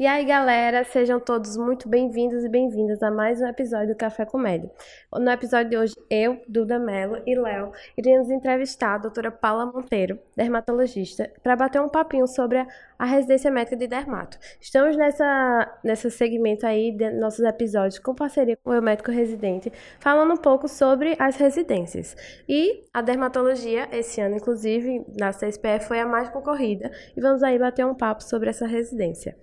E aí, galera, sejam todos muito bem-vindos e bem-vindas a mais um episódio do Café Comédia. No episódio de hoje, eu, Duda Mello e Léo iremos entrevistar a doutora Paula Monteiro, dermatologista, para bater um papinho sobre a, residência médica de dermato. Estamos nessa, nessa segmento aí de nossos episódios com parceria com o médico residente, falando um pouco sobre as residências. E a dermatologia, esse ano, inclusive, na CSPF, foi a mais concorrida. E vamos aí bater um papo sobre essa residência.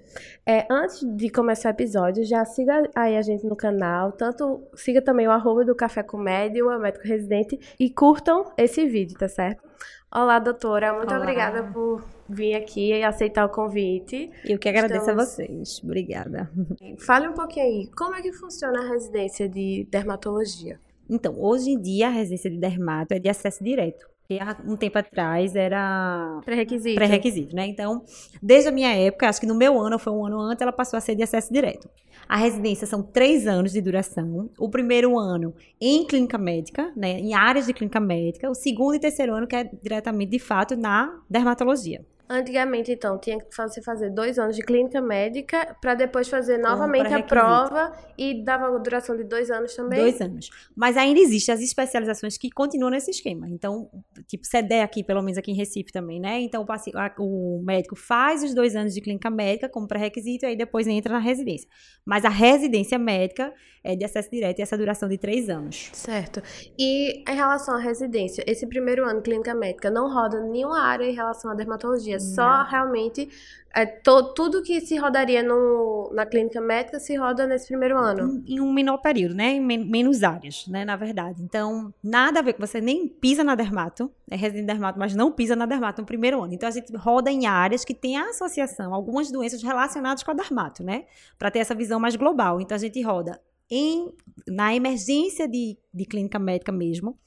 É, antes de começar o episódio, já siga aí a gente no canal, tanto siga também o arroba do Café Comédia, o médico residente, e curtam esse vídeo, tá certo? Olá, doutora, muito Olá. obrigada por vir aqui e aceitar o convite. Eu que agradeço Estamos... a vocês. Obrigada. Fale um pouquinho aí, como é que funciona a residência de dermatologia? Então, hoje em dia a residência de dermato é de acesso direto que há um tempo atrás era pré-requisito. pré-requisito, né? Então, desde a minha época, acho que no meu ano, foi um ano antes, ela passou a ser de acesso direto. A residência são três anos de duração. O primeiro ano em clínica médica, né? Em áreas de clínica médica. O segundo e terceiro ano que é diretamente, de fato, na dermatologia. Antigamente, então, tinha que fazer, fazer dois anos de clínica médica para depois fazer novamente a prova e dava duração de dois anos também? Dois anos. Mas ainda existem as especializações que continuam nesse esquema. Então, tipo, CEDE aqui, pelo menos aqui em Recife também, né? Então, o, o médico faz os dois anos de clínica médica como pré-requisito e aí depois entra na residência. Mas a residência médica é de acesso direto e essa duração de três anos. Certo. E em relação à residência, esse primeiro ano de clínica médica não roda nenhuma área em relação à dermatologia, não. só realmente é, to, tudo que se rodaria no, na clínica médica se roda nesse primeiro ano. Em, em um menor período, né? Em men menos áreas, né? Na verdade. Então, nada a ver com você nem pisa na dermato, é residente dermato, mas não pisa na dermato no primeiro ano. Então, a gente roda em áreas que tem associação, algumas doenças relacionadas com a dermato, né? Para ter essa visão mais global. Então, a gente roda em, na emergência de, de clínica médica mesmo,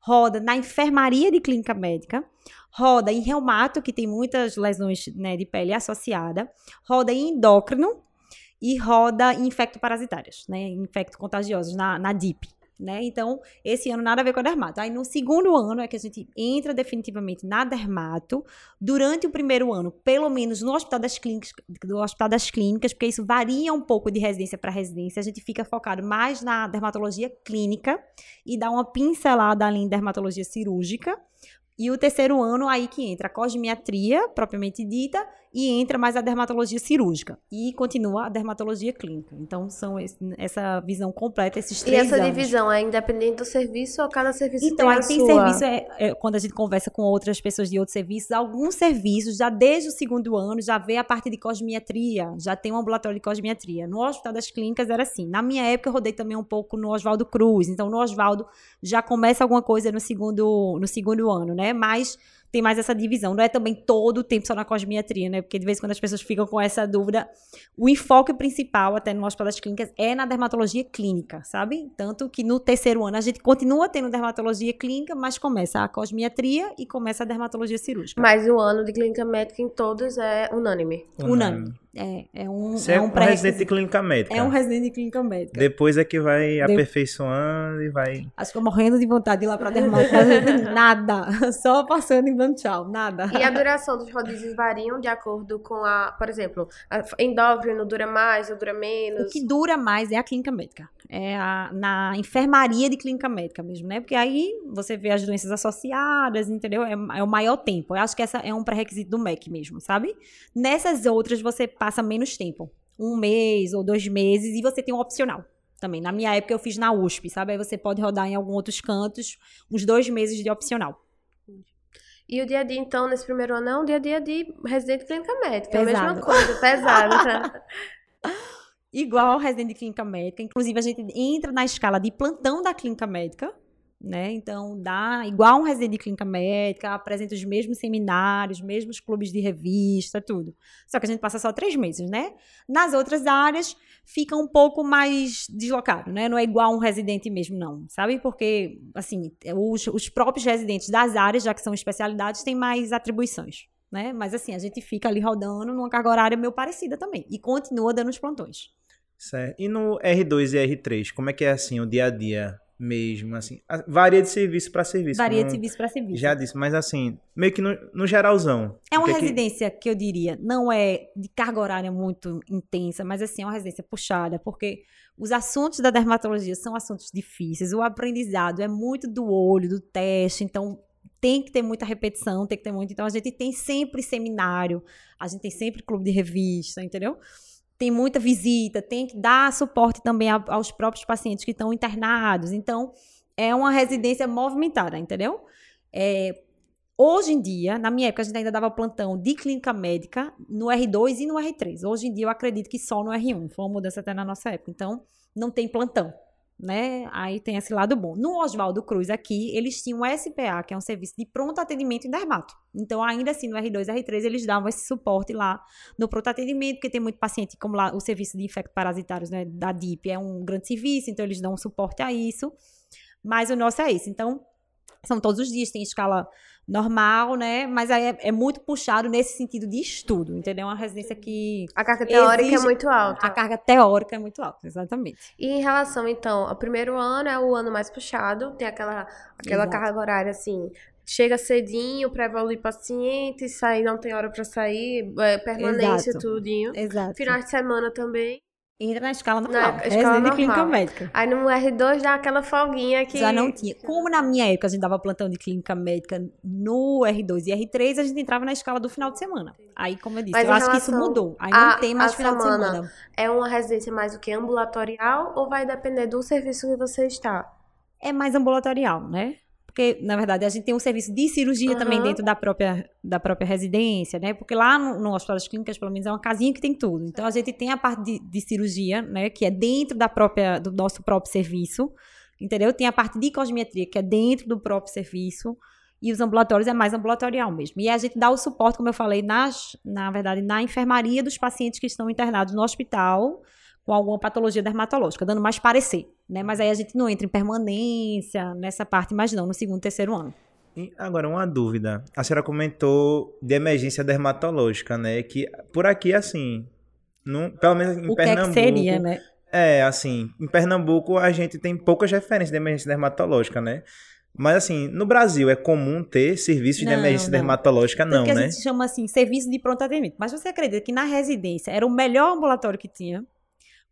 roda na enfermaria de clínica médica, roda em reumato, que tem muitas lesões né, de pele associada, roda em endócrino e roda em infectoparasitárias, né, infectocontagiosos na, na DIP né? Então, esse ano nada a ver com a dermato. Aí no segundo ano é que a gente entra definitivamente na dermato. Durante o primeiro ano, pelo menos no Hospital das Clínicas, do Hospital das Clínicas, porque isso varia um pouco de residência para residência, a gente fica focado mais na dermatologia clínica e dá uma pincelada ali em dermatologia cirúrgica. E o terceiro ano, aí que entra a cosmiatria, propriamente dita, e entra mais a dermatologia cirúrgica. E continua a dermatologia clínica. Então, são esse, essa visão completa, esses três anos. E essa anos. divisão é independente do serviço ou cada serviço então, tem aí tem sua... serviço, é, é, quando a gente conversa com outras pessoas de outros serviços, alguns serviços, já desde o segundo ano, já vê a parte de cosmiatria, já tem um ambulatório de cosmiatria. No Hospital das Clínicas era assim. Na minha época, eu rodei também um pouco no Oswaldo Cruz. Então, no Oswaldo já começa alguma coisa no segundo, no segundo ano, né? Mas tem mais essa divisão. Não é também todo o tempo só na cosmiatria, né? Porque de vez em quando as pessoas ficam com essa dúvida. O enfoque principal, até no Hospital das Clínicas, é na dermatologia clínica, sabe? Tanto que no terceiro ano a gente continua tendo dermatologia clínica, mas começa a cosmiatria e começa a dermatologia cirúrgica. Mas o ano de clínica médica em todos é unânime. Unânime. unânime. É, é um, Você é, é um, um residente de clínica médica. É um residente de clínica médica. Depois é que vai de... aperfeiçoando e vai. Acho que eu morrendo de vontade de ir lá pra dermato. nada. Só passando e dando tchau. Nada. E a duração dos rodízios variam de acordo com a. Por exemplo, endócrino dura mais ou dura menos? O que dura mais é a clínica médica. É a, na enfermaria de clínica médica mesmo, né? Porque aí você vê as doenças associadas, entendeu? É, é o maior tempo. Eu acho que essa é um pré-requisito do MEC mesmo, sabe? Nessas outras você passa menos tempo. Um mês ou dois meses e você tem um opcional também. Na minha época eu fiz na USP, sabe? Aí você pode rodar em alguns outros cantos uns dois meses de opcional. E o dia a dia, então, nesse primeiro ano é um dia a dia de residente de clínica médica. Pesado. É a mesma coisa, pesado. Igual ao residente de clínica médica. Inclusive, a gente entra na escala de plantão da clínica médica, né? Então, dá igual um residente de clínica médica, apresenta os mesmos seminários, mesmos clubes de revista, tudo. Só que a gente passa só três meses, né? Nas outras áreas, fica um pouco mais deslocado, né? Não é igual um residente mesmo, não, sabe? Porque, assim, os, os próprios residentes das áreas, já que são especialidades, têm mais atribuições. Né? Mas assim, a gente fica ali rodando numa carga horária meio parecida também. E continua dando os plantões. Certo. E no R2 e R3, como é que é assim o dia a dia? mesmo, assim. Varia de serviço para serviço. Varia de serviço para serviço. Já disse, mas assim, meio que no, no geralzão. É uma que que- residência que eu diria, não é de carga horária muito intensa, mas assim, é uma residência puxada, porque os assuntos da dermatologia são assuntos difíceis, o aprendizado é muito do olho, do teste, então tem que ter muita repetição, tem que ter muito. Então a gente tem sempre seminário, a gente tem sempre clube de revista, entendeu? Tem muita visita, tem que dar suporte também a- aos próprios pacientes que estão internados. Então, é uma residência movimentada, entendeu? É, Hoje em dia, na minha época, a gente ainda dava plantão de clínica médica no R2 e no R3. Hoje em dia, eu acredito que só no R1. Foi uma mudança até na nossa época. Então, não tem plantão, né? Aí tem esse lado bom. No Oswaldo Cruz aqui, eles tinham o SPA, que é um serviço de pronto atendimento em dermato. Então, ainda assim, no R2 e R3, eles davam esse suporte lá no pronto atendimento, porque tem muito paciente, como lá o serviço de infectos parasitários né, da DIP é um grande serviço, então eles dão suporte a isso. Mas o nosso é esse. Então, são todos os dias, tem escala normal, né? Mas aí é, é muito puxado nesse sentido de estudo, entendeu? É uma residência que A carga teórica Exige- é muito alta. a carga teórica é muito alta, exatamente. E em relação, então, ao primeiro ano é o ano mais puxado, tem aquela, aquela Exato. carga horária assim. Chega cedinho pra evoluir paciente, sair, não tem hora pra sair, é, permanência, Exato. tudinho. Exato. Final de semana também. Entra na escala Na normal. escala residência de normal. clínica médica. Aí no R2 dá aquela folguinha que. Já não tinha. Como na minha época a gente dava plantão de clínica médica no R2 e R3, a gente entrava na escala do final de semana. Aí, como eu disse, Mas eu acho que isso mudou. Aí a- não tem mais final de semana. É uma residência mais o que? Ambulatorial ou vai depender do serviço que você está? é mais ambulatorial, né? Porque, na verdade, a gente tem um serviço de cirurgia Aham. também dentro da própria, da própria residência, né? Porque lá no, no Hospital das Clínicas, pelo menos, é uma casinha que tem tudo. Então, a gente tem a parte de, de cirurgia, né? Que é dentro da própria, do nosso próprio serviço, entendeu? Tem a parte de cosmetria, que é dentro do próprio serviço. E os ambulatórios é mais ambulatorial mesmo. E a gente dá o suporte, como eu falei, nas, na verdade, na enfermaria dos pacientes que estão internados no hospital com alguma patologia dermatológica, dando mais parecer, né? Mas aí a gente não entra em permanência nessa parte, mas não, no segundo, terceiro ano. E agora, uma dúvida. A senhora comentou de emergência dermatológica, né? Que por aqui, assim, não, pelo menos em o que é que Pernambuco. seria, né? É, assim, em Pernambuco a gente tem poucas referências de emergência dermatológica, né? Mas assim, no Brasil é comum ter serviço de Não, emergência não. dermatológica, Tanto não, que a né? gente chama assim, serviço de pronto atendimento. Mas você acredita que na residência era o melhor ambulatório que tinha?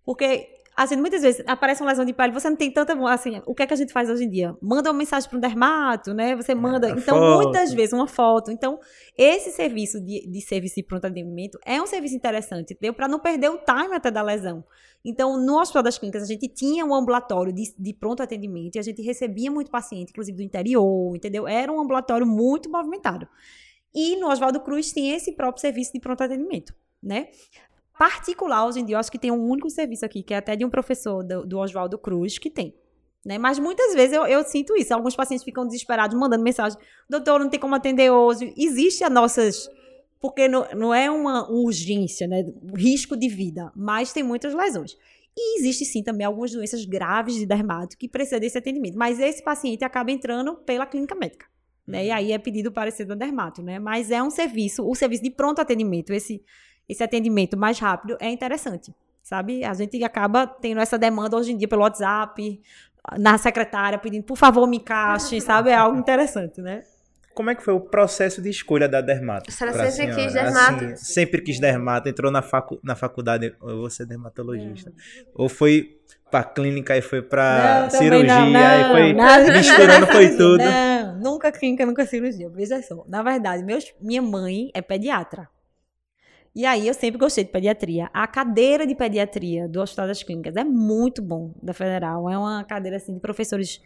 Porque, assim, muitas vezes aparece uma lesão de pele, você não tem tanta. Assim, o que é que a gente faz hoje em dia? Manda uma mensagem para um dermato, né? Você manda. a então, foto. muitas vezes, uma foto. Então, esse serviço de, de serviço de pronto atendimento é um serviço interessante, entendeu? Para não perder o time até da lesão. Então, no Hospital das Clínicas, a gente tinha um ambulatório de, de pronto atendimento e a gente recebia muito paciente, inclusive do interior, entendeu? Era um ambulatório muito movimentado. E no Oswaldo Cruz tem esse próprio serviço de pronto atendimento, né? Particular, hoje em dia, eu acho que tem um único serviço aqui, que é até de um professor do, do Oswaldo Cruz, que tem. Né? Mas muitas vezes eu, eu sinto isso. Alguns pacientes ficam desesperados, mandando mensagem: doutor, não tem como atender hoje. Existe as nossas. Porque não, não é uma urgência, né? Risco de vida, mas tem muitas lesões. E existe sim também algumas doenças graves de dermato que precisam desse atendimento. Mas esse paciente acaba entrando pela clínica médica. Né? E aí é pedido o parecer da dermato, né? Mas é um serviço, o serviço de pronto atendimento, esse, esse atendimento mais rápido é interessante, sabe? A gente acaba tendo essa demanda hoje em dia pelo WhatsApp, na secretária pedindo, por favor, me encaixe, sabe? É algo interessante, né? Como é que foi o processo de escolha da dermato? A senhora pra sempre quis dermato? Assim, sempre quis dermato, entrou na, facu na faculdade, eu vou ser dermatologista. Ou foi pra clínica e foi pra Não, cirurgia não, e não, foi nada- misturando foi tudo. Não, nunca clínica, nunca cirurgia. Veja só. Na verdade, meus, minha mãe é pediatra. E aí eu sempre gostei de pediatria. A cadeira de pediatria do Hospital das Clínicas é muito bom da Federal. É uma cadeira assim de professores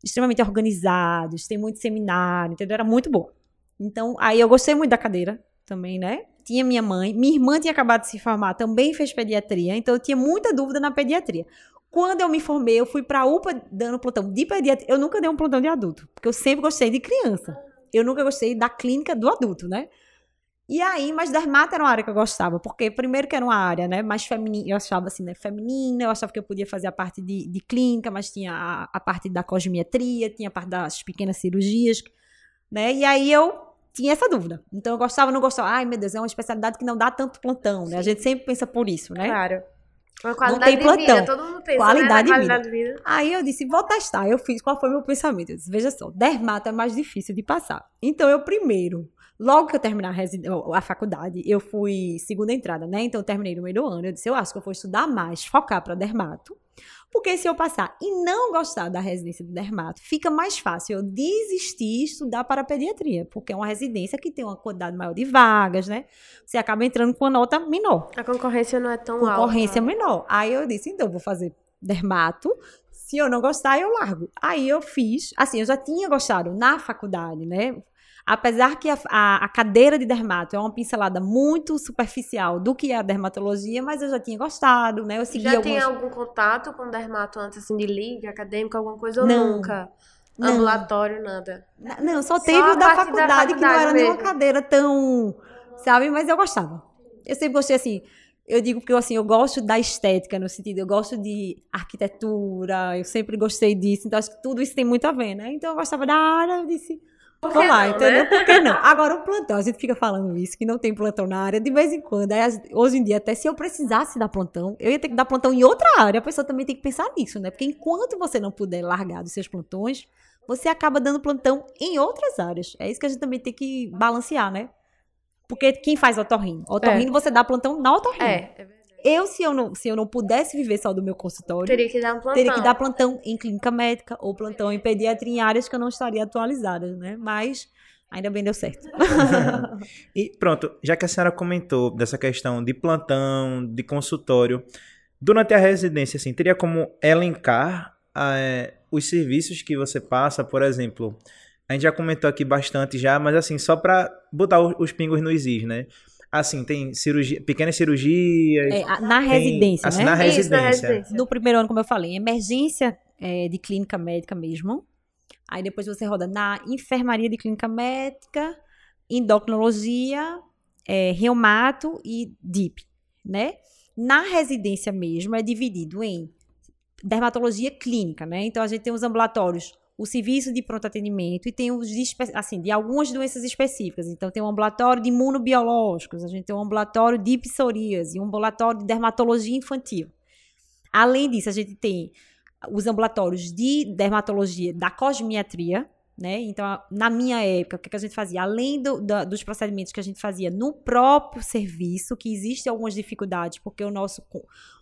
extremamente organizados, tem muito seminário, entendeu? Era muito boa. Então, aí eu gostei muito da cadeira também, né? Tinha minha mãe, minha irmã tinha acabado de se formar, também fez pediatria, então eu tinha muita dúvida na pediatria. Quando eu me formei, eu fui pra UPA dando plantão de pediatria. Eu nunca dei um plantão de adulto, porque eu sempre gostei de criança. Eu nunca gostei da clínica do adulto, né? E aí, mas dermato era uma área que eu gostava, porque primeiro que era uma área, né, mais feminina, eu achava assim, né, feminina, eu achava que eu podia fazer a parte de, de clínica, mas tinha a, a parte da cosmetria, tinha a parte das pequenas cirurgias, né, e aí eu tinha essa dúvida. Então eu gostava, não gostava, ai meu Deus, é uma especialidade que não dá tanto plantão, né, a gente sempre pensa por isso, né. Claro. Não qualidade tem de plantão. vida, todo mundo pensa, Qualidade né? de qualidade de vida. Aí eu disse, vou testar. Eu fiz, qual foi meu pensamento? Eu disse, veja só, dermato é mais difícil de passar. Então eu primeiro, logo que eu terminar a, a faculdade, eu fui segunda entrada, né? Então eu terminei no meio do ano. Eu disse, eu acho que eu vou estudar mais, focar para dermato. Porque se eu passar e não gostar da residência do dermato, fica mais fácil eu desistir e estudar para pediatria, porque é uma residência que tem uma quantidade maior de vagas, né? Você acaba entrando com uma nota menor A concorrência não é tão concorrência alta. menor. Aí eu disse, então, eu vou fazer dermato. Se eu não gostar, eu largo. Aí eu fiz, assim, eu já tinha gostado na faculdade, né? Apesar que a, a- a cadeira de dermato é uma pincelada muito superficial do que é a dermatologia, mas eu já tinha gostado, né? Eu segui Já algumas... tem algum contato com dermato antes, assim, de liga, acadêmica, alguma coisa ou Não. nunca? Não. Ambulatório, nada. Na- Não, só teve o da parte da faculdade, que não faculdade era nenhuma mesmo. cadeira tão, sabe? Mas eu gostava. Eu sempre gostei assim. Eu digo porque assim, eu gosto da estética, no sentido, eu gosto de arquitetura, eu sempre gostei disso, então acho que tudo isso tem muito a ver, né? Então eu gostava da área, eu disse, Por vamos lá, não, entendeu? né? Por que não? Agora, o plantão, a gente fica falando isso, que não tem plantão na área, de vez em quando. Aí, hoje em dia, até se eu precisasse dar plantão, eu ia ter que dar plantão em outra área. A pessoa também tem que pensar nisso, né? Porque enquanto você não puder largar dos seus plantões, você acaba dando plantão em outras áreas. É isso que a gente também tem que balancear, né? Porque quem faz otorrino? Otorrino, você dá plantão na otorrino. É, é verdade. Eu, se eu, não, se eu não pudesse viver só do meu consultório, Teria que dar um plantão. teria que dar plantão em clínica médica ou plantão em pediatria em áreas que eu não estaria atualizada, né? Mas ainda bem deu certo. E pronto, já que a senhora comentou dessa questão de plantão, de consultório, durante a residência, assim, teria como elencar eh, os serviços que você passa, por exemplo? A gente já comentou aqui bastante já, mas assim, só para botar os pingos nos is, né? Assim, tem cirurgia, pequenas cirurgias. É, na tem- residência, assim, né? na Isso, na residência. residência. No primeiro ano, como eu falei, emergência é, de clínica médica mesmo. Aí depois você roda na enfermaria de clínica médica, endocrinologia, é, reumato e DIP, né? Na residência mesmo é dividido em dermatologia clínica, né? Então a gente tem os ambulatórios, o serviço de pronto atendimento e tem os de, assim, de algumas doenças específicas. Então tem um ambulatório de imunobiológicos, a gente tem um ambulatório de psoríase, um ambulatório de dermatologia infantil. Além disso, a gente tem os ambulatórios de dermatologia da cosmiatria, né? Então, na minha época, o que, que a gente fazia? Além do- dos procedimentos que a gente fazia no próprio serviço, que existem algumas dificuldades, porque o nosso,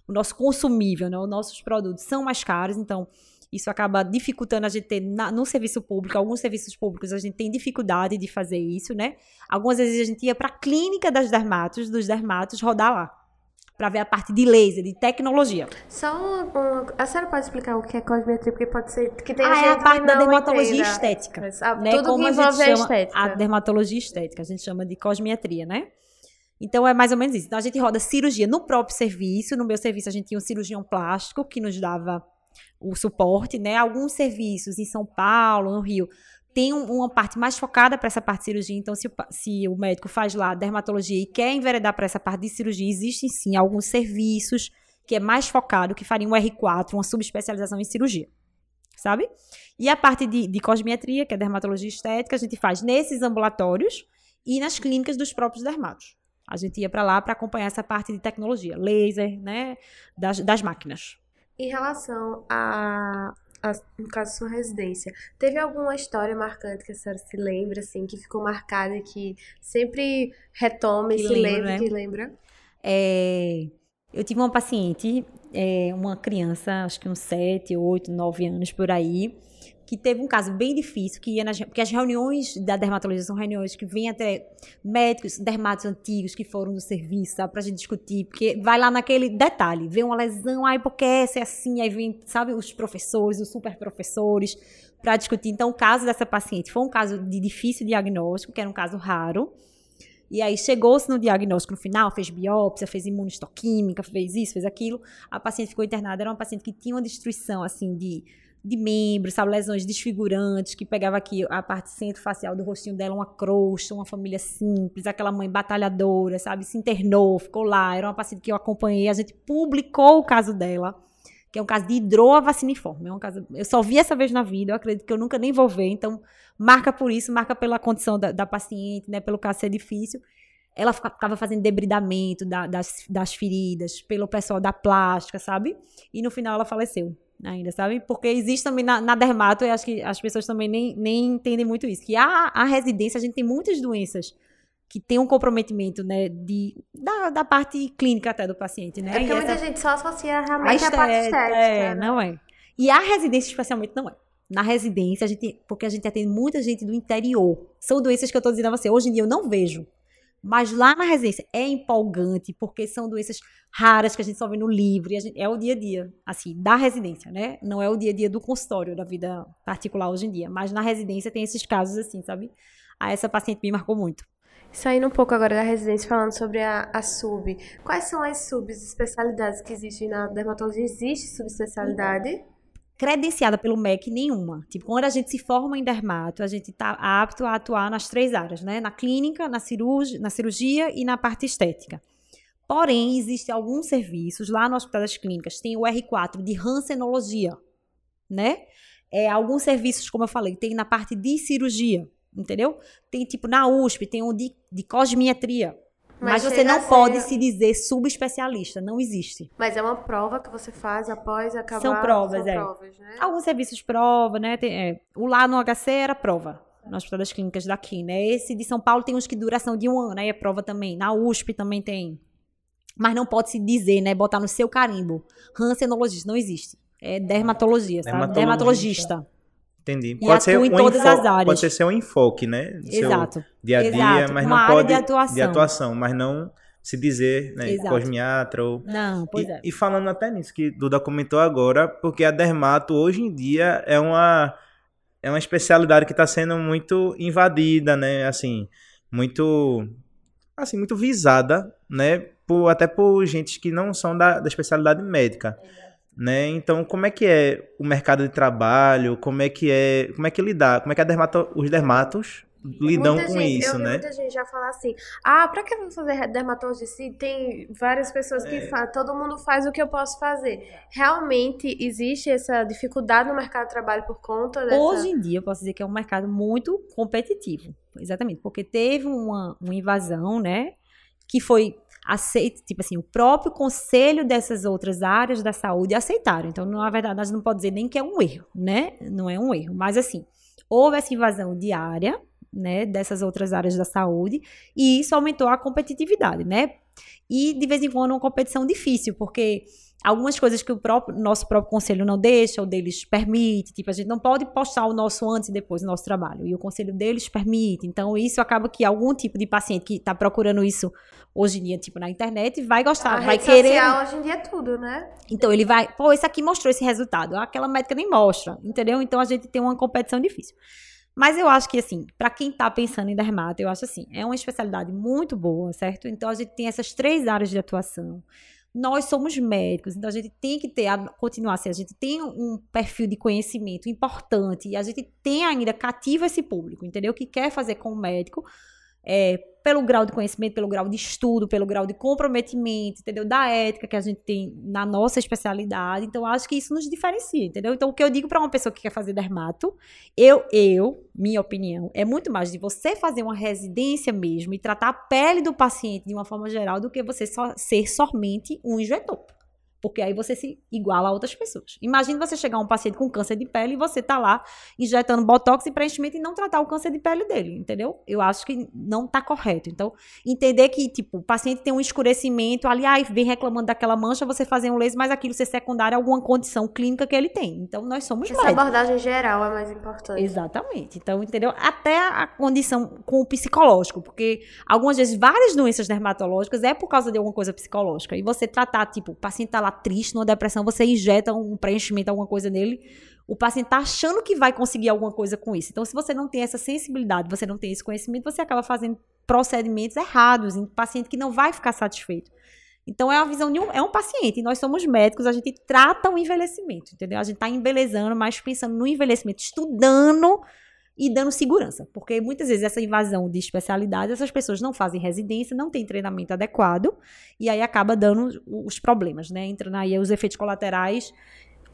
o nosso consumível, né? os nossos produtos são mais caros, então isso acaba dificultando a gente ter na- no serviço público, alguns serviços públicos a gente tem dificuldade de fazer isso, né? Algumas vezes a gente ia para a clínica das dermatos, dos dermatos, rodar lá, para ver a parte de laser, de tecnologia. Só uma, uma- A senhora pode explicar o que é cosmetria? Porque pode ser que tem Ah, gente é a parte da dermatologia estética. Mas, ah, né? Tudo Como que a gente envolve a estética. a dermatologia estética, a gente chama de cosmiatria, né? Então é mais ou menos isso. Então a gente roda cirurgia no próprio serviço. No meu serviço a gente tinha um cirurgião plástico que nos dava o suporte, né? Alguns serviços em São Paulo, no Rio, tem um- uma parte mais focada para essa parte de cirurgia. Então, se o, se o médico faz lá dermatologia e quer enveredar para essa parte de cirurgia, existem sim alguns serviços que é mais focado, que faria um R4, uma subespecialização em cirurgia. Sabe? E a parte de, de cosmiatria, que é dermatologia estética, a gente faz nesses ambulatórios e nas clínicas dos próprios dermatos. A gente ia para lá para acompanhar essa parte de tecnologia, laser, né, das, das máquinas. Em relação a, a, no caso, sua residência, teve alguma história marcante que a senhora se lembra, assim, que ficou marcada e que sempre retoma e se lembra, lembra, né? que lembra? É, eu tive uma paciente, é, uma criança, acho que uns 7, 8, 9 anos por aí, que teve um caso bem difícil, que ia nas, porque as reuniões da dermatologia são reuniões que vêm até médicos, dermatos antigos que foram do serviço, sabe, pra gente discutir, porque vai lá naquele detalhe, vê uma lesão, ai, porque essa é assim, aí vem, sabe, os professores, os super professores, para discutir. Então, o caso dessa paciente foi um caso de difícil diagnóstico, que era um caso raro, e aí chegou-se no diagnóstico no final, fez biópsia, fez imunistoquímica, fez isso, fez aquilo. A paciente ficou internada, era uma paciente que tinha uma destruição assim de, de membros, sabe, lesões desfigurantes, que pegava aqui a parte centro-facial do rostinho dela, uma crosta, uma família simples, aquela mãe batalhadora, sabe, se internou, ficou lá. Era uma paciente que eu acompanhei, a gente publicou o caso dela. Que é um caso de hidroavaciniforme. É um caso, eu só vi essa vez na vida, eu acredito que eu nunca nem vou ver. Então, marca por isso, marca pela condição da, da paciente, né, pelo caso ser difícil. ela ficava fazendo debridamento da, das, das feridas pelo pessoal da plástica, sabe? E no final ela faleceu ainda, sabe? Porque existe também na, na dermato, eu acho que as pessoas também nem, nem entendem muito isso, que a, a residência, a gente tem muitas doenças que tem um comprometimento, né, de, da, da parte clínica até do paciente, né? É porque muita gente só associa realmente a a, parte estética, estética. é, né? não é. E a residência, especialmente, não é. Na residência, a gente, porque a gente atende muita gente do interior. São doenças que eu tô dizendo a você, hoje em dia eu não vejo. Mas lá na residência é empolgante, porque são doenças raras que a gente só vê no livro. Gente- é o dia a dia, assim, da residência, né? Não é o dia a dia do consultório, da vida particular hoje em dia. Mas na residência tem esses casos assim, sabe? Ah, essa paciente me marcou muito. Saindo um pouco agora da residência, falando sobre a, a sub. Quais são as subespecialidades que existem na dermatologia? Existe subespecialidade? Credenciada pelo MEC nenhuma. Tipo, quando a gente se forma em dermato, a gente está apto a atuar nas três áreas, né? Na clínica, na, cirurgia, na cirurgia e na parte estética. Porém, existem alguns serviços lá no Hospital das Clínicas, tem o R4 de rancenologia, né? É, alguns serviços, como eu falei, tem na parte de cirurgia, entendeu? Tem tipo na USP, tem um de, de cosmiatria. Mas, você chega não a ser- pode se dizer subespecialista, não existe. Mas é uma prova que você faz após acabar. São provas, são é. provas, né? Alguns serviços prova, né? Tem, é, o lá no HC era prova, no Hospital das Clínicas daqui, né? Esse de São Paulo tem uns que duração de um ano, aí é prova também. Na USP também tem. Mas não pode se dizer, né? Botar no seu carimbo. Rancenologista, não existe. É dermatologia, sabe? Dermatologista. Dermatologista. Entendi. E atua em todas enfo- as áreas. Pode ser seu enfoque, né? Seu Exato. dia a dia, Exato, mas uma não pode de atuação. de atuação, mas não se dizer, né, Exato. cosmiatra ou Não, pois e, é. e falando até nisso que Duda comentou agora, porque a dermato hoje em dia é uma é uma especialidade que está sendo muito invadida, né? Assim, muito assim, muito visada, né? Por, até por gente que não são da, da especialidade médica. Né? Então, como é que é o mercado de trabalho? Como é que é, como é que lidar? Como é que a dermato, os dermatos lidam Muita com gente- isso, eu vi né? Muita gente já fala assim: ah, pra que eu vou fazer dermatologia se tem várias pessoas É. que falam, todo mundo faz o que eu posso fazer. Realmente existe essa dificuldade no mercado de trabalho por conta dessa. Hoje em dia, eu posso dizer que é um mercado muito competitivo. Exatamente. Porque teve uma, uma invasão, né? Que foi aceita, tipo assim, o próprio conselho dessas outras áreas da saúde aceitaram. Então, na verdade, nós não podemos dizer nem que é um erro, né? Não é um erro. Mas, assim, houve essa invasão de área, né? Dessas outras áreas da saúde, e isso aumentou a competitividade, né? E, de vez em quando, uma competição difícil, porque algumas coisas que o próprio, nosso próprio conselho não deixa, ou deles permite, tipo, a gente não pode postar o nosso antes e depois do nosso trabalho, e o conselho deles permite. Então, isso acaba que algum tipo de paciente que está procurando isso hoje em dia, tipo, na internet, vai a gostar, vai rede querer. social hoje em dia é tudo, né? Então, ele vai, pô, esse aqui mostrou esse resultado, aquela médica nem mostra, entendeu? Então, a gente tem uma competição difícil. Mas eu acho que, assim, para quem tá pensando em dermato, eu acho assim, é uma especialidade muito boa, certo? Então, a gente tem essas três áreas de atuação. Nós somos médicos, então a gente tem que ter, a- continuar assim, a gente tem um perfil de conhecimento importante e a gente tem ainda, cativa esse público, entendeu? Que quer fazer com o médico, é, pelo grau de conhecimento, pelo grau de estudo, pelo grau de comprometimento, entendeu? Da ética que a gente tem na nossa especialidade. Então, acho que isso nos diferencia, entendeu? Então, o que eu digo para uma pessoa que quer fazer dermato, eu, eu, minha opinião, é muito mais de você fazer uma residência mesmo e tratar a pele do paciente de uma forma geral do que você só ser somente um injetor. Porque aí você se iguala a outras pessoas. Imagine você chegar a um paciente com câncer de pele e você tá lá injetando botox e preenchimento e não tratar o câncer de pele dele, entendeu? Eu acho que não tá correto. Então, entender que, tipo, o paciente tem um escurecimento, ali, ai, vem reclamando daquela mancha, você fazer um laser, mas aquilo ser secundário a alguma condição clínica que ele tem. Então, nós somos Essa médicos. abordagem geral é mais importante. Exatamente. Então, entendeu? Até a condição com o psicológico, porque algumas vezes várias doenças dermatológicas é por causa de alguma coisa psicológica. E você tratar, tipo, o paciente tá lá triste, numa depressão, você injeta um preenchimento, alguma coisa nele, o paciente tá achando que vai conseguir alguma coisa com isso. Então, se você não tem essa sensibilidade, você não tem esse conhecimento, você acaba fazendo procedimentos errados em paciente que não vai ficar satisfeito. Então, é uma visão de um, é um paciente. E nós somos médicos, a gente trata o envelhecimento, entendeu? A gente tá embelezando, mas pensando no envelhecimento, estudando e dando segurança. Porque muitas vezes essa invasão de especialidades, essas pessoas não fazem residência, não têm treinamento adequado, e aí acaba dando os problemas, né? Entrando aí os efeitos colaterais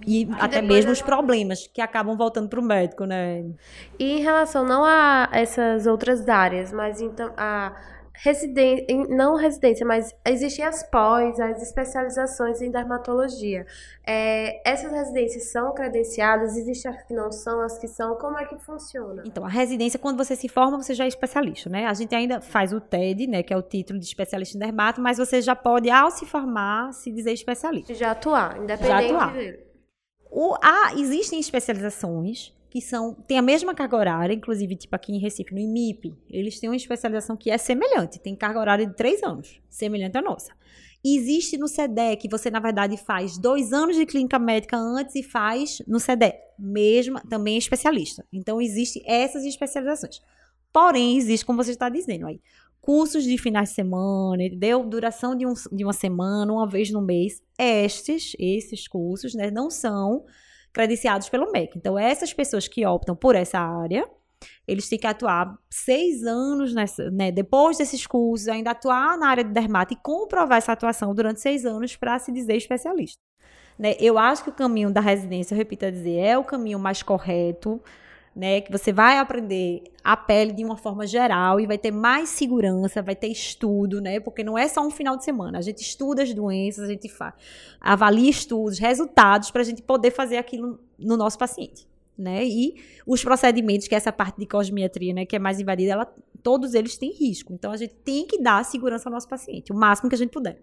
e até depois mesmo os problemas que acabam voltando para o médico, né? E em relação não a essas outras áreas, mas então a residência, não residência, mas existem as pós, as especializações em dermatologia. É, essas residências são credenciadas? Existem as que não são, as que são? Como é que funciona? Então, a residência, quando você se forma, você já é especialista, né? A gente ainda faz o TED, né, que é o título de especialista em dermato, mas você já pode, ao se formar, se dizer especialista. Já atuar, independente já atuar. dele. O, ah, existem especializações que são tem a mesma carga horária, inclusive tipo aqui em Recife, no IMIP, eles têm uma especialização que é semelhante, tem carga horária de três anos, semelhante à nossa. existe no SEDEC, você na verdade faz dois anos de clínica médica antes e faz no SEDEC, mesma, também é especialista. Então existe essas especializações. Porém, existe, como você está dizendo aí, cursos de finais de semana, entendeu? Duração de, um, de uma semana, uma vez no mês. Estes, esses cursos, né, não são credenciados pelo MEC. Então, essas pessoas que optam por essa área, eles têm que atuar seis anos nessa, né, depois desses cursos, ainda atuar na área de dermato e comprovar essa atuação durante seis anos para se dizer especialista. Né? Eu acho que o caminho da residência, eu repito a dizer, é o caminho mais correto, né? Que você vai aprender a pele de uma forma geral e vai ter mais segurança, vai ter estudo, né? Porque não é só um final de semana. A gente estuda as doenças, a gente avalia estudos, resultados para a gente poder fazer aquilo no nosso paciente. Né? E os procedimentos, que é essa parte de cosmetria, né, que é mais invadida, ela, todos eles têm risco. Então a gente tem que dar segurança ao nosso paciente, o máximo que a gente puder.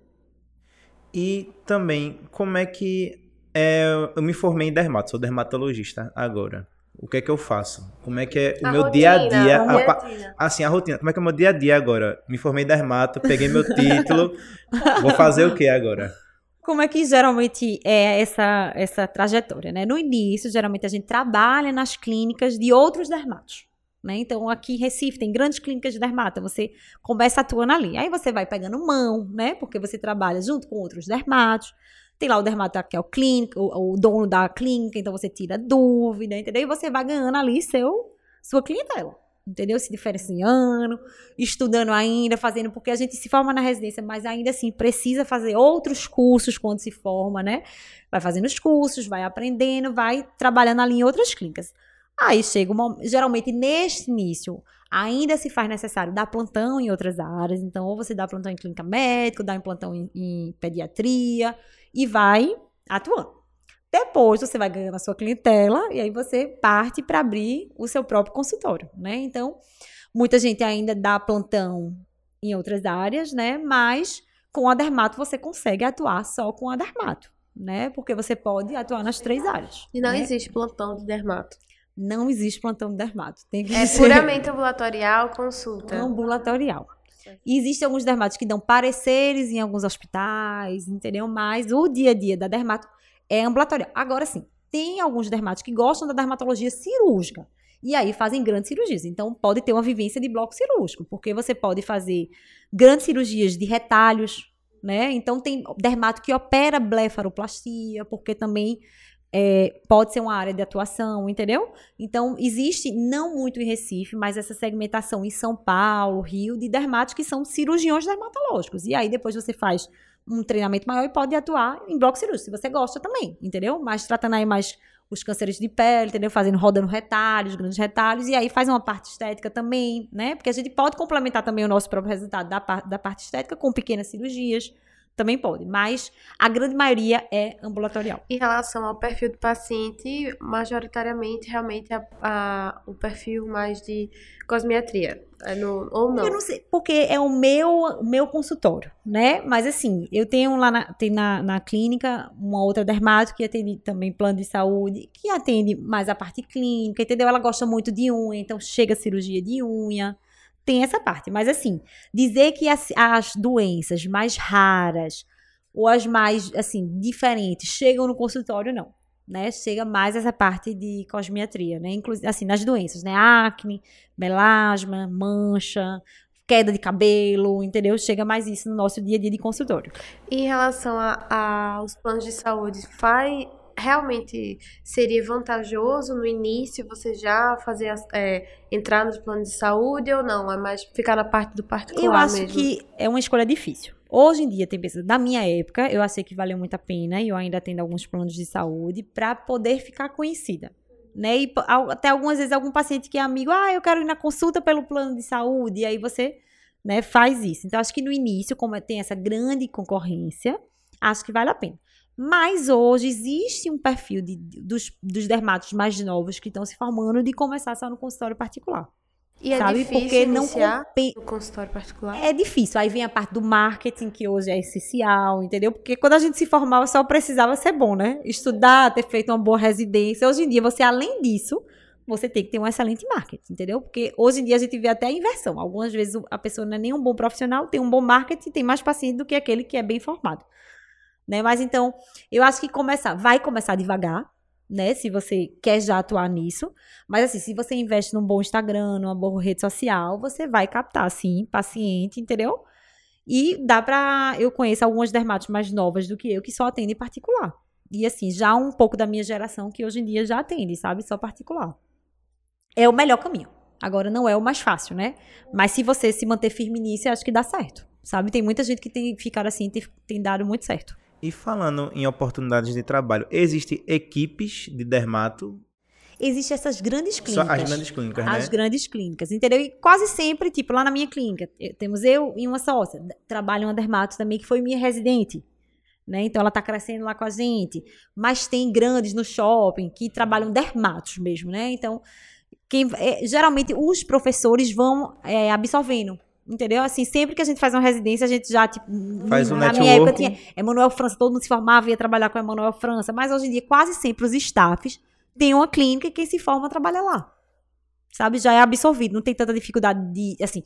E também, como é que é, eu me formei em dermato, sou dermatologista agora o que é que eu faço? Como é que é o a meu rotina, dia a dia? A, a, assim, a rotina. Como é que é o meu dia a dia agora? Me formei dermato, peguei meu título, vou fazer o que agora? Como é que geralmente é essa, essa trajetória, né? No início, geralmente a gente trabalha nas clínicas de outros dermatos. Né? Então, aqui em Recife tem grandes clínicas de dermato, você começa atuando ali. Aí você vai pegando mão, né? Porque você trabalha junto com outros dermatos. Tem lá o dermato que é o clínico, o, o, dono da clínica, então você tira dúvida, entendeu? E você vai ganhando ali seu, sua clientela, entendeu? Se diferenciando, estudando ainda, fazendo, porque a gente se forma na residência, mas ainda assim precisa fazer outros cursos quando se forma, né? Vai fazendo os cursos, vai aprendendo, vai trabalhando ali em outras clínicas. Aí chega uma, geralmente neste início, ainda se faz necessário dar plantão em outras áreas. Então, ou você dá plantão em clínica médica, dá plantão em, em pediatria, e vai atuando. Depois você vai ganhando a sua clientela e aí você parte para abrir o seu próprio consultório, né? Então, muita gente ainda dá plantão em outras áreas, né? Mas com a dermato você consegue atuar só com a dermato, né? Porque você pode atuar nas três áreas. E não né? existe plantão de dermato. Não existe plantão de dermato. Tem que é puramente ambulatorial, consulta. Ambulatorial. E existem alguns dermatos que dão pareceres em alguns hospitais, entendeu? Mas o dia a dia da dermato é ambulatorial. Agora sim, tem alguns dermatos que gostam da dermatologia cirúrgica. E aí fazem grandes cirurgias. Então, pode ter uma vivência de bloco cirúrgico, porque você pode fazer grandes cirurgias de retalhos, né? Então, tem dermato que opera blefaroplastia, porque também é, pode ser uma área de atuação, entendeu? Então, existe, não muito em Recife, mas essa segmentação em São Paulo, Rio, de dermatos que são cirurgiões dermatológicos. E aí, depois você faz um treinamento maior e pode atuar em bloco cirúrgico, se você gosta também, entendeu? Mas tratando aí mais os cânceres de pele, entendeu? Fazendo, rodando retalhos, grandes retalhos, e aí faz uma parte estética também, né? Porque a gente pode complementar também o nosso próprio resultado da, da parte estética com pequenas cirurgias, também pode, mas a grande maioria é ambulatorial. Em relação ao perfil do paciente, majoritariamente, realmente, a, a o perfil mais de cosmetria, é no, ou não? Eu não sei, porque é o meu, meu consultório, né? Mas assim, eu tenho lá na, tem na, na clínica uma outra dermato que atende também plano de saúde, que atende mais a parte clínica, entendeu? Ela gosta muito de unha, então chega cirurgia de unha, tem essa parte. Mas, assim, dizer que as, as doenças mais raras ou as mais, assim, diferentes chegam no consultório, não. Né? Chega mais essa parte de cosmetria, né? Inclusive, assim, nas doenças, né? Acne, melasma, mancha, queda de cabelo, entendeu? Chega mais isso no nosso dia a dia de consultório. E em relação aos planos de saúde, faz realmente seria vantajoso no início você já fazer é, entrar nos planos de saúde ou não? É mais ficar na parte do particular Eu acho mesmo? que é uma escolha difícil. Hoje em dia tem pessoas, na minha época, eu achei que valeu muito a pena e eu ainda tenho alguns planos de saúde para poder ficar conhecida. Né? E até algumas vezes algum paciente que é amigo, ah, eu quero ir na consulta pelo plano de saúde, e aí você né, faz isso. Então, acho que no início, como tem essa grande concorrência, acho que vale a pena. Mas hoje existe um perfil de, dos, dos dermatos mais novos que estão se formando de começar só no consultório particular. E é sabe? difícil Porque não iniciar compen- no consultório particular. É difícil. Aí vem a parte do marketing, que hoje é essencial, entendeu? Porque quando a gente se formava, só precisava ser bom, né? Estudar, ter feito uma boa residência. Hoje em dia, você, além disso, você tem que ter um excelente marketing, entendeu? Porque hoje em dia a gente vê até a inversão. Algumas vezes a pessoa não é nem um bom profissional, tem um bom marketing, tem mais paciente do que aquele que é bem formado. Né? Mas então, eu acho que começar, vai começar devagar, né? Se você quer já atuar nisso. Mas assim, se você investe num bom Instagram, numa boa rede social, você vai captar, sim, paciente, entendeu? E dá pra. Eu conheço algumas dermatos mais novas do que eu que só atendem particular. E assim, já um pouco da minha geração que hoje em dia já atende, sabe? Só particular. É o melhor caminho. Agora não é o mais fácil, né? Mas se você se manter firme nisso, eu acho que dá certo. Sabe? Tem muita gente que tem ficado assim, tem, tem dado muito certo. E falando em oportunidades de trabalho, existem equipes de dermato, Existem essas grandes só clínicas. as grandes clínicas, né? As grandes clínicas, entendeu? E quase sempre, tipo, lá na minha clínica, temos eu e uma sócia. d- Trabalha uma dermato também, que foi minha residente. Né? Então ela tá crescendo lá com a gente. Mas tem grandes no shopping que trabalham dermatos mesmo, né? Então, quem, eh, geralmente os professores vão eh, absorvendo. Entendeu? Assim, sempre que a gente faz uma residência, a gente já, tipo, Faz um na minha época tinha Emanuel França, todo mundo se formava e ia trabalhar com Emanuel França, mas hoje em dia quase sempre os staffs têm uma clínica e quem se forma trabalha lá. Sabe? Já é absorvido, não tem tanta dificuldade de, assim,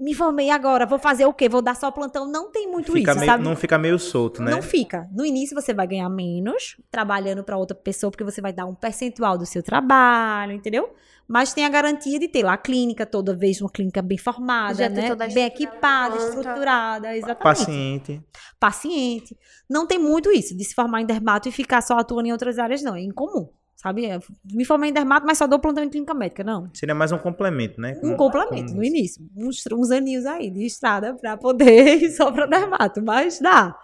me formei agora, vou fazer o quê? Vou dar só plantão? Não tem muito Fica isso, meio- sabe? Não fica meio solto, né? Não fica. No início você vai ganhar menos trabalhando para outra pessoa, porque você vai dar um percentual do seu trabalho, entendeu? Mas tem a garantia de ter lá a clínica, toda vez uma clínica bem formada, Já né? bem equipada, estruturada, exatamente Paciente. paciente. Não tem muito isso de se formar em dermato e ficar só atuando em outras áreas, não. É incomum, sabe? É, Me formei em dermato, mas só dou plantão em clínica médica, não. Seria mais um complemento, né? Um complemento no início. Uns, uns aninhos aí de estrada pra poder ir só pra dermato, mas dá.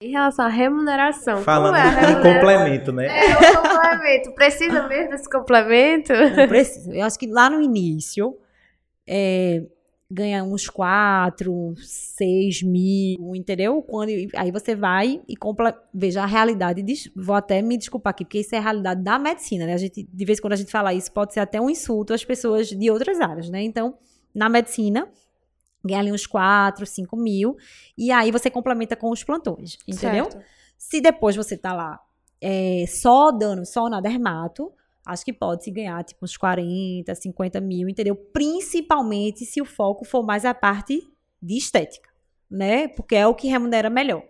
Em relação à remuneração, Falando como é remuneração? complemento, né? É um complemento. Precisa mesmo desse complemento? Não precisa. Eu acho que lá no início é, ganha uns 4, 6 mil, entendeu? Quando, aí você vai e compra. Veja a realidade. Vou até me desculpar aqui, porque isso é a realidade da medicina, né? A gente, de vez em quando a gente fala isso, pode ser até um insulto às pessoas de outras áreas, né? Então, na medicina. Ganha ali uns 4, 5 mil. E aí você complementa com os plantões, entendeu? Certo. Se depois você tá lá é, só dando, só na dermato, acho que pode se ganhar tipo uns 40, 50 mil, entendeu? Principalmente se o foco for mais a parte de estética, né? Porque é o que remunera melhor.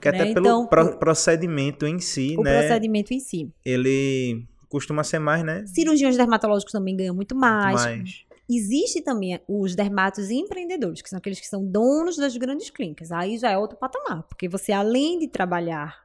Que né? até pelo Então, pro- procedimento em si, O né? procedimento em si. Ele costuma ser mais, né? Cirurgiões dermatológicos também ganham muito mais. mais. Existe também os dermatos empreendedores, que são aqueles que são donos das grandes clínicas. Aí já é outro patamar, porque você além de trabalhar,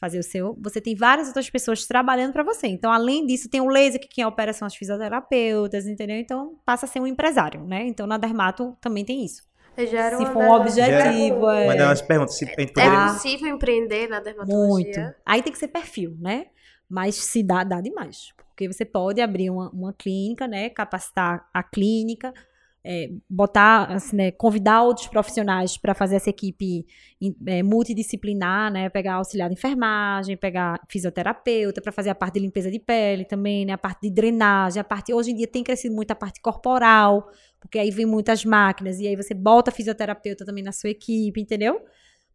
fazer o seu, você tem várias outras pessoas trabalhando para você. Então, além disso, tem o laser que quem opera são as fisioterapeutas, entendeu? Então, passa a ser um empresário, né? Então, na dermato também tem isso. Já era Se uma for um objetivo, é, Mandar umas perguntas. Se a gente É poderia- possível empreender na dermatologia? Muito. Aí tem que ser perfil, né? Mas se dá, dá demais. Porque você pode abrir uma, uma clínica, né? Capacitar a clínica, é, botar, assim, né? convidar outros profissionais para fazer essa equipe é, multidisciplinar, né? Pegar auxiliar de enfermagem, pegar fisioterapeuta para fazer a parte de limpeza de pele também, né? A parte de drenagem, a parte. Hoje em dia tem crescido muito a parte corporal, porque aí vem muitas máquinas, e aí você bota fisioterapeuta também na sua equipe, entendeu?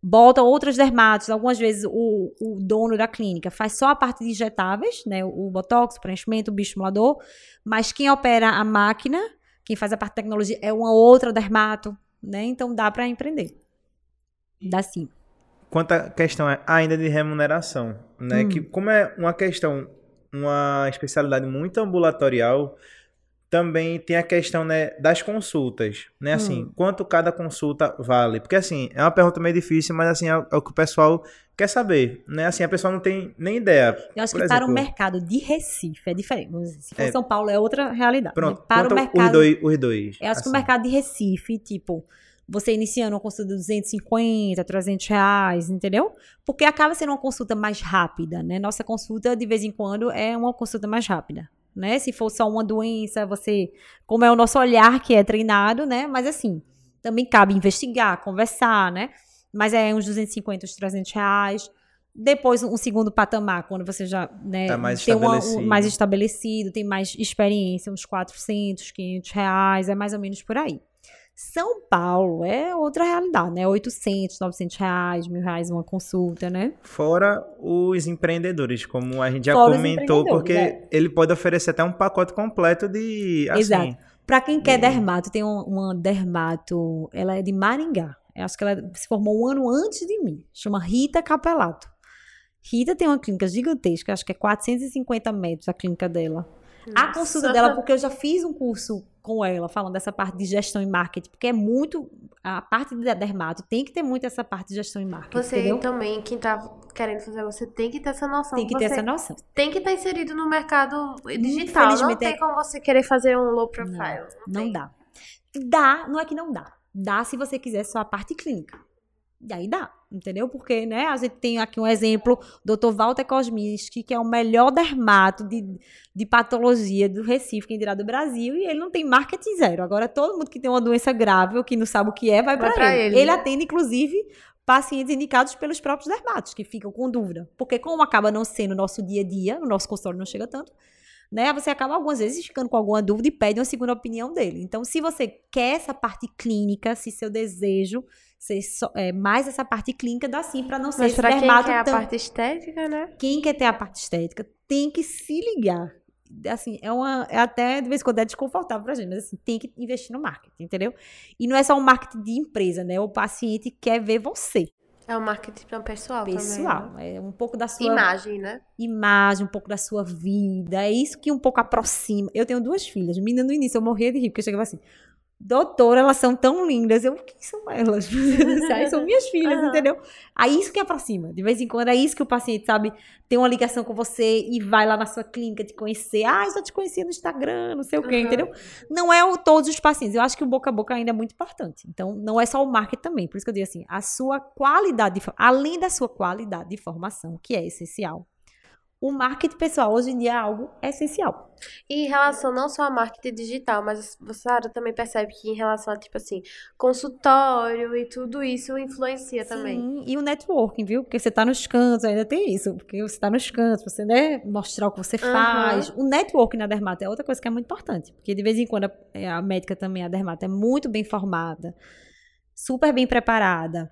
bota outras dermatos. Algumas vezes o, o dono da clínica faz só a parte de injetáveis, né? O botox, o preenchimento, o bioestimulador. Mas quem opera a máquina, quem faz a parte de tecnologia é uma outra dermato, né? Então dá para empreender. Dá sim. Quanto à questão é ainda de remuneração, né? Hum. Que como é uma questão, uma especialidade muito ambulatorial, também tem a questão né, das consultas, né? Assim, Hum. quanto cada consulta vale? Porque assim, é uma pergunta meio difícil, mas assim, é o é que o pessoal quer saber, né? Assim, a pessoa não tem nem ideia. Eu acho Por que para o exemplo, mercado de Recife é diferente. Se for É. São Paulo é outra realidade. Pronto, né? Para o mercado os dois, os dois. Eu acho que o assim. mercado de Recife, tipo, você iniciando uma consulta de 250, 300 reais, entendeu? Porque acaba sendo uma consulta mais rápida, né? Nossa consulta, de vez em quando, é uma consulta mais rápida, né? Se for só uma doença, você... Como é o nosso olhar que é treinado, né? Mas, assim, Também cabe investigar, conversar, né? Mas é uns 250, uns 300 reais. Depois, um segundo patamar, quando você já né, Tá mais tem uma- um- estabelecido. mais estabelecido, tem mais experiência, uns 400, 500 reais, é mais ou menos por aí. São Paulo é outra realidade, né? 800, 900 reais, mil reais uma consulta, né? Fora os empreendedores, como a gente já Fora comentou, porque empreendedores, ele pode oferecer até um pacote completo de. Assim, Exato. Pra quem quer Uhum. dermato, tem um- uma dermato, ela é de Maringá. Eu acho que ela se formou um ano antes de mim. Chama Rita Capelato. Rita tem uma clínica gigantesca, acho que é 450 metros a clínica dela. A consulta dela, porque eu já fiz um curso com ela, falando dessa parte de gestão e marketing, porque é muito. A parte da dermato tem que ter muito essa parte de gestão e marketing. Você entendeu? também, quem tá querendo fazer, você tem que ter essa noção. Tem que ter essa noção. tem que estar inserido no mercado digital. Não tem é- como você querer fazer um low profile. Não tem. dá. Dá, não é que não dá. Dá se você quiser só a parte clínica. E aí dá, entendeu? Porque, né, a gente tem aqui um exemplo, Dr. Walter Kosminski, que é o melhor dermato de, de patologia do Recife, quem dirá do Brasil, e ele não tem marketing zero. Agora, todo mundo que tem uma doença grave ou que não sabe o que é, vai para ele. ele, Ele né? atende, inclusive, pacientes indicados pelos próprios dermatos, que ficam com dúvida. Porque como acaba não sendo nosso dia a dia, o nosso consultório não chega tanto, né? Você acaba algumas vezes ficando com alguma dúvida e pede uma segunda opinião dele. Então, se você quer essa parte clínica, se seu desejo ser só- é, mais essa parte clínica, dá sim para não ser Mas pra quem quer a tão- parte estética, né? Quem quer ter a parte estética tem que se ligar. Assim, é uma. É até de vez em quando é desconfortável pra gente, mas assim, tem que investir no marketing, entendeu? E não é só um marketing de empresa, né? O paciente quer ver você, É o marketing pessoal, pessoal. também. É um pouco da né? sua Imagem, né? imagem, um pouco da sua vida. É isso que um pouco aproxima. Eu tenho duas filhas. Menina, no início eu morria de rir, porque eu chegava assim. Doutora, elas são tão lindas. Eu, quem são elas? Aí são minhas filhas, Aham. entendeu? Aí isso que aproxima. De vez em quando é isso que o paciente, sabe, tem uma ligação com você e vai lá na sua clínica te conhecer. Ah, eu só te conhecia no Instagram, não sei o quê, Aham. entendeu? Não é o, todos os pacientes. Eu acho que o boca a boca ainda é muito importante. Então, não é só o marketing também. Por isso que eu digo assim, a sua qualidade, de, além da sua qualidade de formação, que é essencial, o marketing pessoal hoje em dia é algo essencial. E em relação não só a marketing digital, mas Sara também percebe que em relação a, tipo assim, consultório e tudo isso influencia também. Sim, e o networking, viu? Porque você tá nos cantos, ainda tem isso. Porque você tá nos cantos, você, né, mostrar o que você faz. O networking na dermato é outra coisa que é muito importante. Porque de vez em quando a, a médica também, a dermato, é muito bem formada, super bem preparada.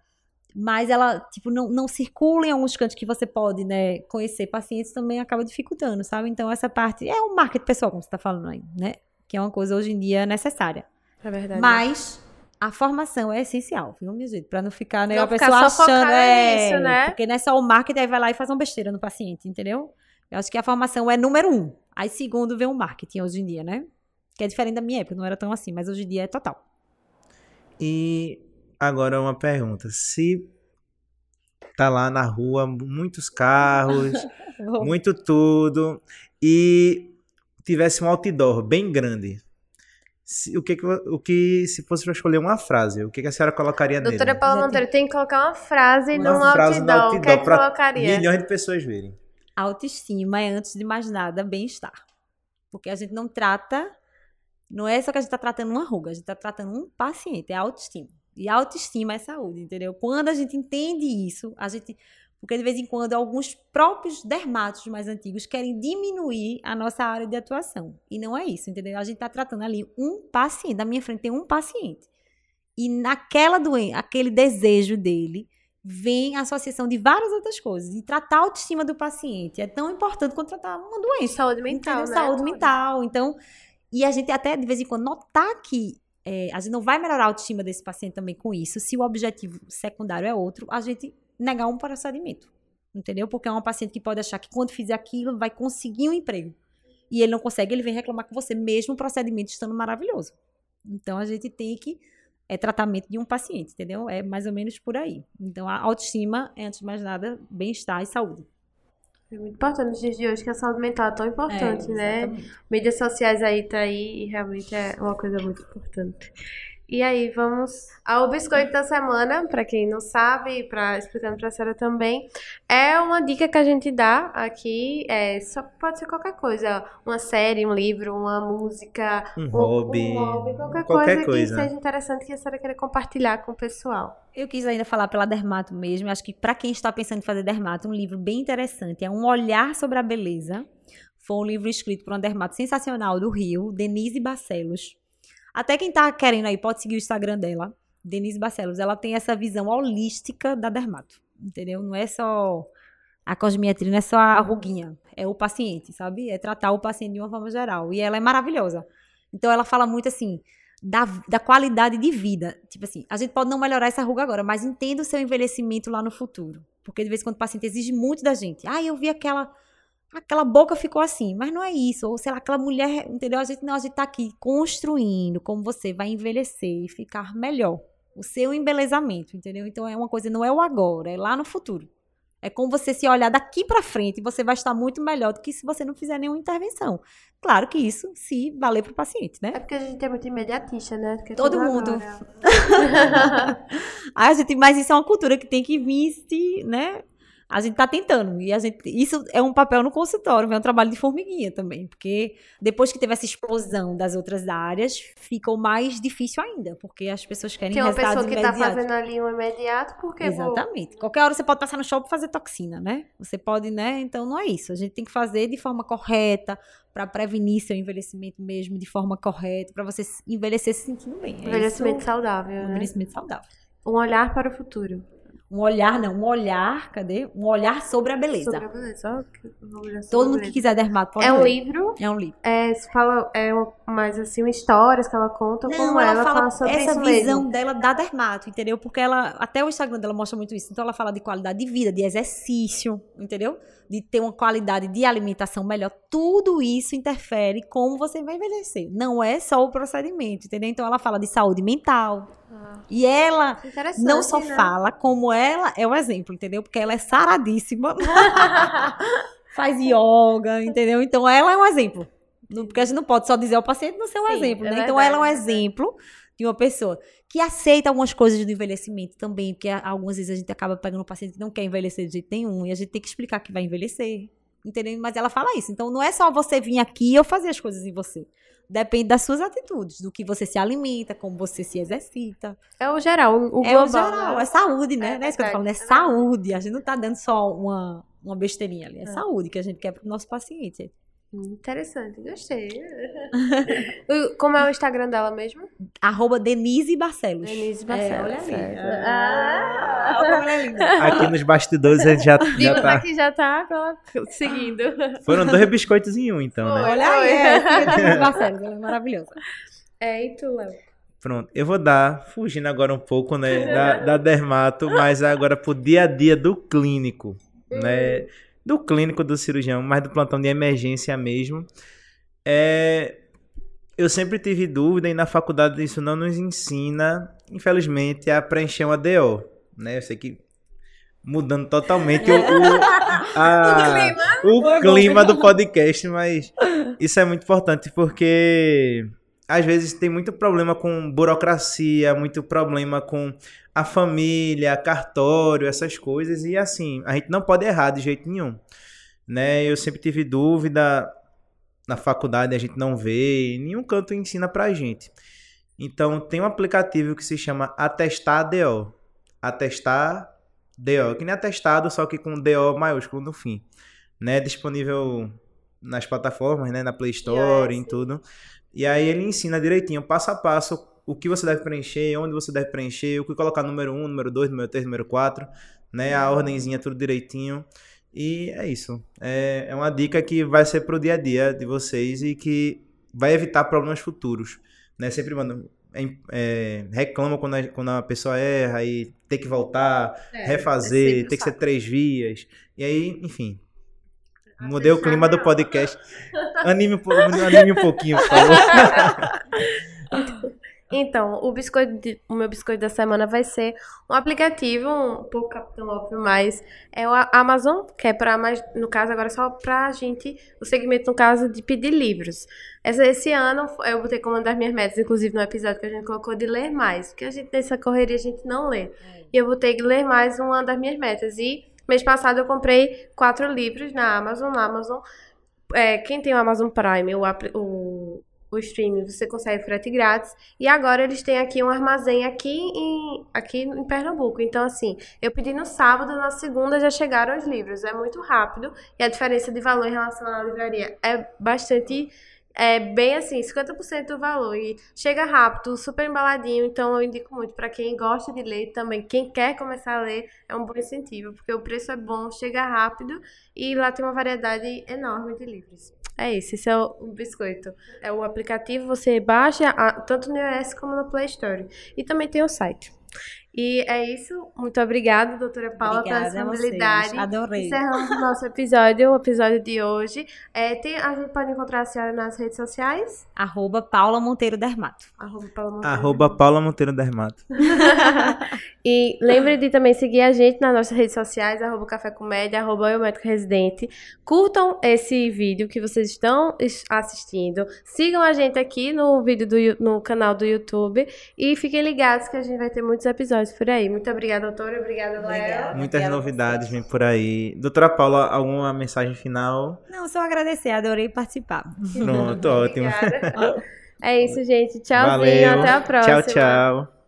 Mas ela, tipo, não, não circula em alguns cantos que você pode, né, conhecer pacientes também acaba dificultando, sabe? Então, essa parte é o marketing pessoal, como você tá falando aí, né? Que é uma coisa hoje em dia necessária. É verdade. Mas a formação é essencial, viu, minha gente? Pra não ficar, né, Não a ficar pessoa achando, é, nisso, né? porque não é só o marketing, aí vai lá e faz uma besteira no paciente, entendeu? Eu acho que a formação é número um. Aí segundo vem o marketing hoje em dia, né? Que é diferente da minha época, não era tão assim, mas hoje em dia é total. E agora uma pergunta. Se tá lá na rua, muitos carros, muito tudo, e tivesse um outdoor bem grande, se- o que, que o que se fosse para escolher uma frase, o que, que a senhora colocaria nele? Doutora Paula Monteiro, tem que colocar uma frase Uma num frase no outdoor. O que é que pra colocaria? Milhões de pessoas verem. Autoestima é, antes de mais nada, bem-estar. Porque a gente não trata. Não é só que a gente está tratando uma ruga, a gente está tratando um paciente, é autoestima. E autoestima é saúde, entendeu? Quando a gente entende isso, a gente. Porque de vez em quando alguns próprios dermatos mais antigos querem diminuir a nossa área de atuação. E não é isso, entendeu? A gente está tratando ali um paciente. Na minha frente tem um paciente. E naquela doença, aquele desejo dele, vem a associação de várias outras coisas. E tratar a autoestima do paciente é tão importante quanto tratar uma doença. Saúde mental, né? Saúde mental. Então, e a gente até de vez em quando notar que é, a gente não vai melhorar a autoestima desse paciente também com isso, se o objetivo secundário é outro, a gente negar um procedimento. Entendeu? Porque é uma paciente que pode achar que quando fizer aquilo vai conseguir um emprego. E ele não consegue, ele vem reclamar com você, mesmo o procedimento estando maravilhoso. Então a gente tem que. É tratamento de um paciente, entendeu? É mais ou menos por aí. Então a autoestima é, antes de mais nada, bem-estar e saúde. É muito importante nos dias de hoje que a saúde mental é tão importante, É, né? Mídias sociais aí tá aí e realmente é uma coisa muito importante. E aí, vamos ao biscoito da semana, para quem não sabe, para explicando para a senhora também, é uma dica que a gente dá aqui, é, só pode ser qualquer coisa, uma série, um livro, uma música, Um hobby, um hobby qualquer, qualquer coisa, coisa. que seja interessante que a senhora queira compartilhar com o pessoal. Eu quis ainda falar pela Dermato mesmo. Acho que para quem está pensando em fazer Dermato, um livro bem interessante é Um Olhar sobre a Beleza. Foi um livro escrito por uma dermato sensacional do Rio, Denise Barcelos. Até quem tá querendo aí pode seguir o Instagram dela, Denise Barcelos. Ela tem essa visão holística da dermato, entendeu? Não é só a cosmetria, não é só a ruguinha, é o paciente, sabe? É tratar o paciente de uma forma geral. E ela é maravilhosa. Então ela fala muito assim, da, da qualidade de vida. Tipo assim, a gente pode não melhorar essa ruga agora, mas entenda o seu envelhecimento lá no futuro. Porque de vez em quando o paciente exige muito da gente. Ah, eu vi aquela. Aquela boca ficou assim, mas não é isso. Ou sei lá, aquela mulher, entendeu? A gente não, a gente tá aqui construindo como você vai envelhecer e ficar melhor. O seu embelezamento, entendeu? Então é uma coisa, não é o agora, é lá no futuro. É como você se olhar daqui pra frente, você vai estar muito melhor do que se você não fizer nenhuma intervenção. Claro que isso se valer pro paciente, né? É porque a gente é muito imediatista, né? Porque Todo mundo. agora. a gente, mas isso é uma cultura que tem que vir, se, né? A gente tá tentando. E a gente, isso é um papel no consultório, é um trabalho de formiguinha também. Porque depois que teve essa explosão das outras áreas, ficou mais difícil ainda. Porque as pessoas querem Tem uma pessoa que tá imediatos. fazendo ali um imediato, porque vou- Exatamente. Qualquer hora você pode passar no shopping e fazer toxina, né? Você pode, né? Então não é isso. A gente tem que fazer de forma correta para prevenir seu envelhecimento mesmo de forma correta, para você envelhecer se sentindo bem. É envelhecimento isso, saudável, um né? envelhecimento saudável. Um olhar para o futuro. Um olhar, não, um olhar, cadê? Um olhar sobre a beleza. Sobre a beleza. que- sobre Todo mundo que beleza. quiser dermato pode É um livro, É um livro. é, fala, é mais assim, histórias que ela conta, Não, como ela, ela, fala, fala sobre essa visão mesmo. dela da dermato, entendeu? Porque ela, até o Instagram dela mostra muito isso. Então ela fala de qualidade de vida, de exercício, entendeu? De ter uma qualidade de alimentação melhor. Tudo isso interfere como você vai envelhecer. Não é só o procedimento, entendeu? Então ela fala de saúde mental. Ah, E ela não só né? fala, como ela é o exemplo, entendeu? Porque ela é saradíssima. faz yoga, entendeu? Então ela é um exemplo. Porque a gente não pode só dizer ao paciente não ser um Sim, exemplo, é né? então verdade, ela é um é exemplo de uma pessoa que aceita algumas coisas do envelhecimento também, porque algumas vezes a gente acaba pegando um paciente que não quer envelhecer de jeito nenhum e a gente tem que explicar que vai envelhecer. Entendeu? Mas ela fala isso. Então não é só você vir aqui e eu fazer as coisas em você. Depende das suas atitudes, do que você se alimenta, como você se exercita. É o geral, o, o É global. o geral, né? é saúde, né? É não é isso que eu tô falando, é verdade, é saúde. A gente não tá dando só uma, uma besteirinha ali. É, saúde que a gente quer pro nosso paciente. Hum, Interessante, gostei. Como é o Instagram dela mesmo? Arroba Denise Barcelos. Denise É, Barcelos. olha ali. Ah, Ah. olha como ela é linda. Aqui nos bastidores a gente já, já tá. aqui já tá ela seguindo. Foram dois biscoitos em um, então, né? Olha aí, é, Barcelos, ela é maravilhosa. É, e tu, Léo? Pronto, eu vou dar, fugindo agora um pouco, né, da, da dermato, mas agora pro dia a dia do clínico, né, do clínico do cirurgião, mas do plantão de emergência mesmo. É, eu sempre tive dúvida e na faculdade isso não nos ensina, infelizmente, a preencher uma DO, né, eu sei que mudando totalmente o, o, a- o Foi bom, clima do podcast, mas isso é muito importante porque às vezes tem muito problema com burocracia, muito problema com a família, cartório, essas coisas e assim, a gente não pode errar de jeito nenhum, né? Eu sempre tive dúvida na faculdade, a gente não vê, nenhum canto ensina pra gente. Então, tem um aplicativo que se chama Atestar DO. Atestar DO, que nem atestado, só que com DO maiúsculo no fim. Né? Disponível nas plataformas, né? Na Play Store, em tudo. E aí ele ensina direitinho, passo a passo, o que você deve preencher, onde você deve preencher, o que colocar número 1, número 2, número 3, número 4, né? A ordenzinha, tudo direitinho. E é isso. É, é uma dica que vai ser pro dia a dia de vocês e que vai evitar problemas futuros. Né? Sempre é, é, reclama quando a, quando a pessoa erra e tem que voltar, É, refazer, sempre tem que ser três vias. E aí, enfim. Mudei o clima do podcast. Anime um, anime um pouquinho, por favor. Então, o biscoito, de- o meu biscoito da semana vai ser um aplicativo, um pouco capitão óbvio, mas é o A- Amazon, que é para mais, no caso agora só pra gente, o segmento no caso de pedir livros. Esse, esse ano eu botei como uma das minhas metas, inclusive no episódio que a gente colocou de ler mais, porque a gente nessa correria a gente não lê. E eu botei de ler mais uma das minhas metas. E mês passado eu comprei quatro livros na Amazon, na Amazon é, quem tem o Amazon Prime, o, o, o streaming, você consegue frete grátis. E agora eles têm aqui um armazém aqui em, aqui em Pernambuco. Então, assim, eu pedi no sábado, na segunda já chegaram os livros. É muito rápido. E a diferença de valor em relação à livraria é bastante. É bem assim, 50% do valor. E chega rápido, super embaladinho. Então, eu indico muito para quem gosta de ler também. Quem quer começar a ler é um bom incentivo, porque o preço é bom, chega rápido e lá tem uma variedade enorme de livros. É isso, esse é o, biscoito. É o aplicativo, você baixa tanto no iOS como no Play Store. E também tem o site. E é isso. Muito obrigada, doutora Paula, pela Obrigada a vocês. disponibilidade. Adorei. Encerramos o nosso episódio, o episódio de hoje. É, tem- a gente pode encontrar a senhora nas redes sociais. Arroba Paula Monteiro Dermato. Arroba Paula Monteiro. Arroba Paula Monteiro Dermato. E lembre de também seguir a gente nas nossas redes sociais, arroba Café Comédia, arroba Eu Médico Residente. Curtam esse vídeo que vocês estão es- assistindo. Sigam a gente aqui no vídeo do, no canal do YouTube. E fiquem ligados que a gente vai ter muitos episódios por aí. Muito obrigada, doutora. Obrigada, Léo. Muitas Obrigada novidades vêm por aí. Doutora Paula, alguma mensagem final? Não, só agradecer, adorei participar. Pronto, ótimo. É isso, gente. Tchauzinho. Valeu. Até a próxima. Tchau, tchau.